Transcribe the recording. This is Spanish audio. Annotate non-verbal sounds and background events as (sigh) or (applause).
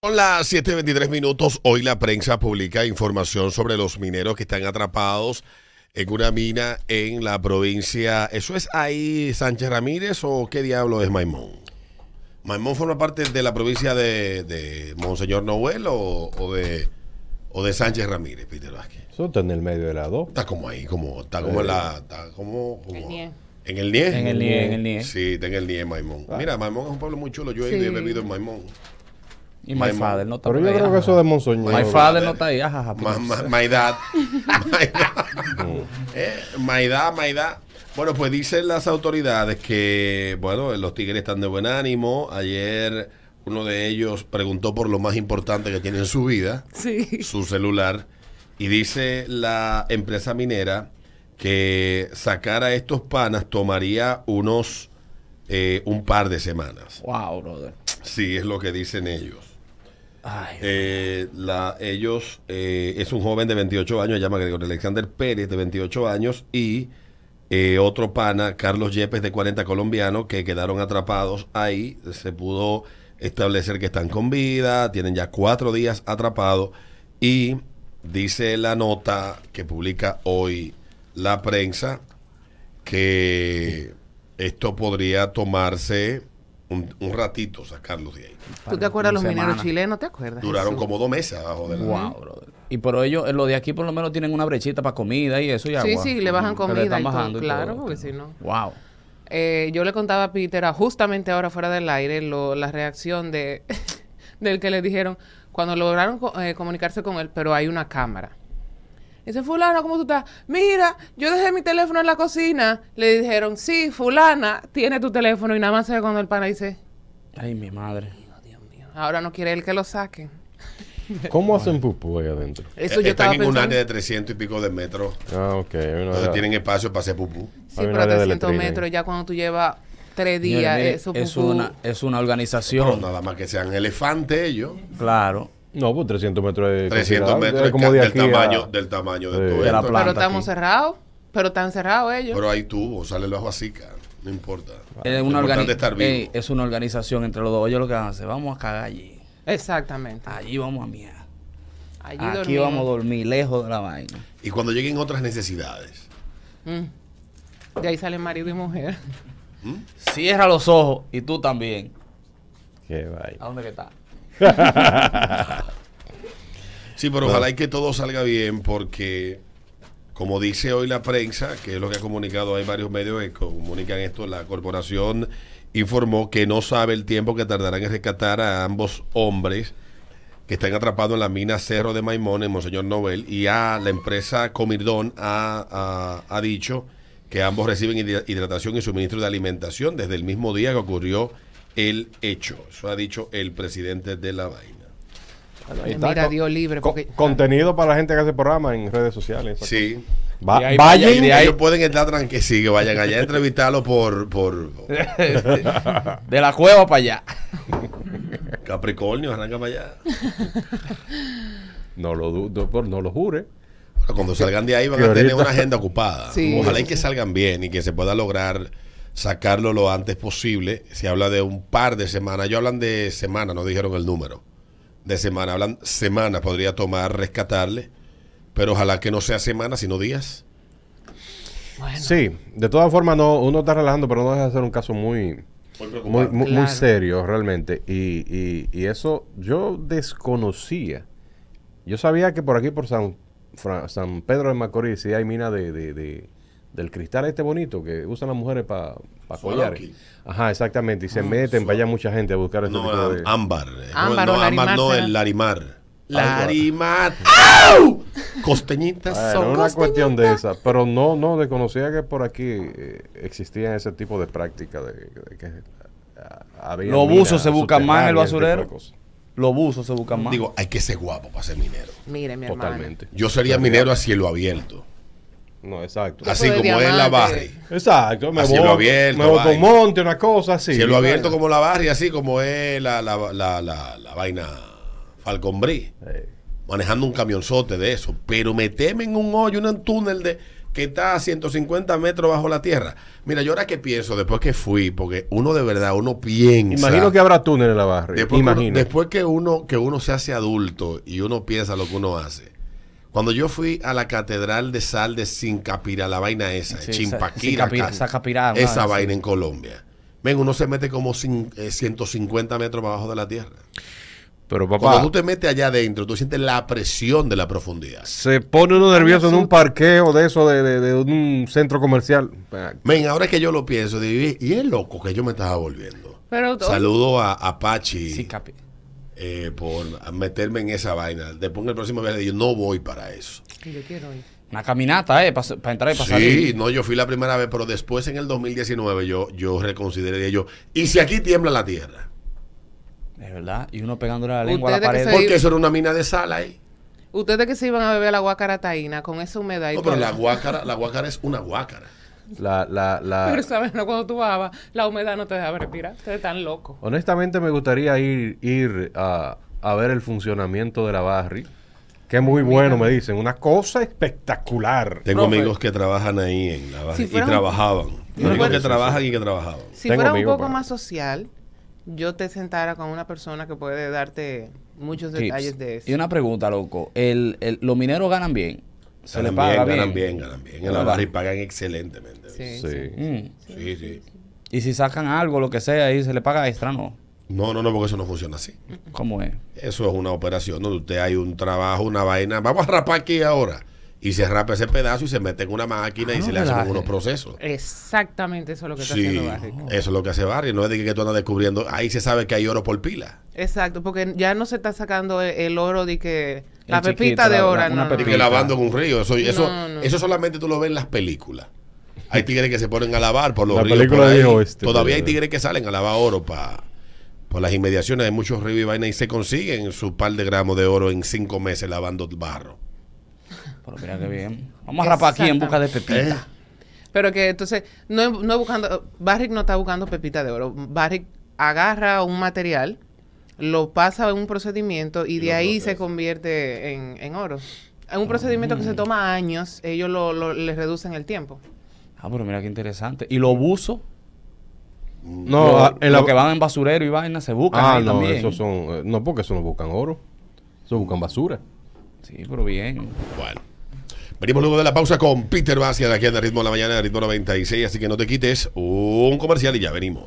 Son las 7.23 minutos. Hoy la prensa publica información sobre los mineros que están atrapados en una mina en la provincia. ¿Eso es ahí Sánchez Ramírez o qué diablo es Maimón? ¿Maimón forma parte de la provincia de, de Monseñor Noel o, o de, o de Sánchez Ramírez, Peter Vázquez? Eso está en el medio de las dos. Está como ahí, como, está como en la. Está como, como- El NIE. ¿En el NIE? En el NIE, en el NIE. Sí, está en el NIE, Maimón. Mira, Maimón es un pueblo muy chulo. Yo he Sí. he bebido en Maimón. Y My. Father no está Pero por yo ahí, creo que ajá. eso de Monsoño. My Father no está ahí, ajá, ajá. Ma, ma, Maidad. Maidad. (laughs) Eh, Maidad, Maidad. Bueno, pues dicen las autoridades que, bueno, los tigres están de buen ánimo. Ayer uno de ellos preguntó por lo más importante que tiene en su vida, Sí. su celular. Y dice la empresa minera que sacar a estos panas tomaría unos, eh, un par de semanas. Wow, brother. Sí, es lo que dicen ellos. Ay, Eh, la, ellos, eh, es un joven de 28 años, se llama Gregorio Alexander Pérez, de 28 años, y eh, otro pana, Carlos Yepes, de 40 colombiano, que quedaron atrapados ahí. Se pudo establecer que están con vida, tienen ya cuatro días atrapados, y dice la nota que publica hoy la prensa que esto podría tomarse un, un ratito sacarlos de ahí. ¿Tú te acuerdas de los mineros chilenos? ¿Te acuerdas? Duraron Jesús? como dos meses abajo de la Wow, brother. Y pero ellos, eh, los de aquí por lo menos tienen una brechita para comida y eso y Sí, agua. sí, le bajan le comida están y todo, bajando claro, todo. porque si no. Wow. Eh, yo le contaba a Peter, a justamente ahora fuera del aire, lo- la reacción de (laughs) del que le dijeron cuando lograron eh, comunicarse con él, pero hay una cámara. Dice, fulana, ¿cómo tú estás? Mira, yo dejé mi teléfono en la cocina. Le dijeron, sí, fulana, tiene tu teléfono. Y nada más se ve cuando el pana dice, Ay, mi madre. Dios mío, ahora no quiere él que lo saquen. (laughs) ¿Cómo hacen pupú ahí adentro? Eso Eh, yo Están estaba en un pensando. área de 300 y pico de metros. Ah, ok. hay una- Entonces tienen espacio para hacer pupú. Sí, Hay un pero área de 300 letrina ahí. metros, ya cuando tú llevas tres Señores, días, mire, eso es, pupú- una, es una Pero organización. nada más que sean elefantes ellos. Claro. No, pues 300 metros es 300 considerable, metros es como del, de a- tamaño, del tamaño de todo De la planta Pero estamos cerrados. Pero están cerrados ellos. Pero hay tubos, sale el bajo así, cara. No importa. Es una, organi- estar vivo. Ey, es una organización entre los dos. Ellos lo que van a hacer, vamos a cagar allí. Exactamente. Allí vamos a mirar. Allí Aquí dormimos. vamos a dormir lejos de la vaina. Y cuando lleguen otras necesidades. Mm. De ahí salen marido y mujer. (laughs) Cierra los ojos y tú también. Qué vaina. ¿A dónde que está? Sí, pero ojalá y que todo salga bien porque, como dice hoy la prensa, que es lo que ha comunicado, hay varios medios que comunican esto, la corporación informó que no sabe el tiempo que tardarán en rescatar a ambos hombres que están atrapados en la mina Cerro de Maimón en Monseñor Nobel y a la empresa Comirdón ha, ha- dicho que ambos reciben hidra- hidratación y suministro de alimentación desde el mismo día que ocurrió el hecho. Eso ha dicho el presidente de la vaina. Ahí está, Mira, Dios libre. co- Porque, contenido para la gente que hace programa en redes sociales. Sí. Va- ahí y vayan, ahí- Ellos pueden estar tranquilos, sí, que vayan allá a entrevistarlo por, por (laughs) De la cueva para allá. Capricornio, arranca para allá. no lo dudo, por- no lo jure. Pero cuando salgan de ahí van a tener una agenda ocupada. Sí. Ojalá y que salgan bien y que se pueda lograr sacarlo lo antes posible. Se habla de un par de semanas. Ellos hablan de semanas, no dijeron el número. De semana, hablan semanas, podría tomar rescatarle. Pero ojalá que no sea semanas, sino días. bueno, Sí, de todas formas no, uno está relajando, pero no deja de ser un caso muy, Muy muy, serio realmente. Y, y, y eso yo desconocía. Yo sabía que por aquí, por San, Fra- San Pedro de Macorís, sí hay mina de, de- de- del cristal este bonito que usan las mujeres para collares. Suaroki. Ajá, exactamente. Y se meten, vaya mucha gente a buscar este No, tipo de... ámbar. Ámbar no, o no, ámbar larimar no, será. el larimar. Larimar. ¡Au! Costeñitas son una cuestión de esa, pero no, no desconocía que por aquí eh, existía ese tipo de práctica de, de que ah, había Los minas buzos se buscan más en el subterráneas, ese tipo de basurero. cosas. Los buzos se buscan más. Digo, hay que ser guapo para ser minero. mire, mi hermano. Totalmente. Yo sería minero a cielo abierto. No, exacto. Así como es la. Barry. Exacto, me voy, abierto, me voy vaina. monte, una cosa así. cielo vaina. abierto como la Barry, así como es la, la, la, la, la vaina Falcon Brie. Eh, Manejando un camionzote de eso. Pero meterme en un hoyo, en un túnel de que está a 150 metros bajo la tierra. Mira, yo ahora que pienso, después que fui, porque uno de verdad, uno piensa. Imagino que habrá túnel en la barra. Después, que uno, Imagino. después que uno que uno se hace adulto y uno piensa lo que uno hace. Cuando yo fui a la catedral de sal de Sincapira, la vaina esa, Sí, Chimpaquira, Sacapirá, esa vaina sí. en Colombia. Ven, uno se mete como cin- eh, 150 metros abajo de la tierra. Pero Cuando papá, tú te metes allá adentro, tú sientes la presión de la profundidad. se pone uno nervioso en un parqueo de eso, de, de- de un centro comercial. Ven, ahora que yo lo pienso, digo, y es loco que yo me estaba volviendo. Pero Saludo a Apache Sí, capi- eh, por meterme en esa vaina. Después en el próximo viaje yo no voy para eso. yo quiero ir. Una caminata, ¿eh? Para entrar y para Sí, salir. no, yo fui la primera vez, pero después en el 2019 yo, yo reconsideré yo, ¿y si aquí tiembla la tierra? De verdad. Y uno pegándole la lengua a la pared. Porque eso era una mina de sal ahí. Ustedes que se iban a beber la guácara taína con esa humedad y No, pero la guácara, la guácara es una guácara. La, la, la... (laughs) Pero sabes, no, cuando tú bajabas, la humedad no te dejaba respirar. Ustedes están locos. Honestamente me gustaría ir, ir a, a ver el funcionamiento de la Barri. Que es muy bueno, me dicen. Una cosa espectacular. Tengo Profe. amigos que trabajan ahí en la Si y trabajaban. Amigos que trabajan y que trabajaban. Si Tengo fuera un poco para- más social, yo te sentara con una persona que puede darte muchos Tips. detalles de eso. Y una pregunta, loco. El, el- ¿Los mineros ganan bien? ¿Se Ganan les paga bien, bien? ganan bien, ganan bien. En la barra y pagan excelentemente. Sí, Sí. sí. Mm. Sí, sí. Y si sacan algo, lo que sea, y se le paga extra, ¿no? No, no, no, porque eso no funciona así. ¿Cómo es? Eso es una operación donde usted hay un trabajo, una vaina. Vamos a rapar aquí ahora. Y se rapa ese pedazo y se mete en una máquina Ah, y no se le hacen unos procesos. Exactamente eso es lo que está Sí, haciendo Barrick. eso es lo que hace Barry. No es de que tú andas descubriendo. Ahí se sabe que hay oro por pila. Exacto, porque ya no se está sacando el, el oro de que la pepita de oro. no, una no, Y no. que Pepita. lavando en un río. Eso, eso, No, no. eso solamente tú lo ves en las películas. Hay tigres que se ponen a lavar por los La ríos. por ahí. Oeste, Todavía hay tigres que salen a lavar oro pa- por las inmediaciones de muchos ríos y vainas y se consiguen su par de gramos de oro en cinco meses lavando barro. Pero mira qué bien. Vamos a rapar aquí en busca de ¿Eh? pepita. Pero que entonces, no, no es buscando, Barrick no está buscando pepita de oro. Barrick agarra un material, lo pasa en un procedimiento y, Y de lo ahí se convierte en, en oro. Es un procedimiento que se toma años, ellos lo, lo- le reducen el tiempo. Ah, pero mira qué interesante. ¿Y los buzos? No, Los ah, en la- los que van en basurero y vaina se buscan Ah, ahí no, también. esos son. eh, no, porque eso no buscan oro. Eso buscan basura. Sí, pero bien. Bueno. Venimos luego de la pausa con Peter Basia de aquí en el Ritmo de la Mañana, de Ritmo 96. Así que no te quites un comercial y ya venimos.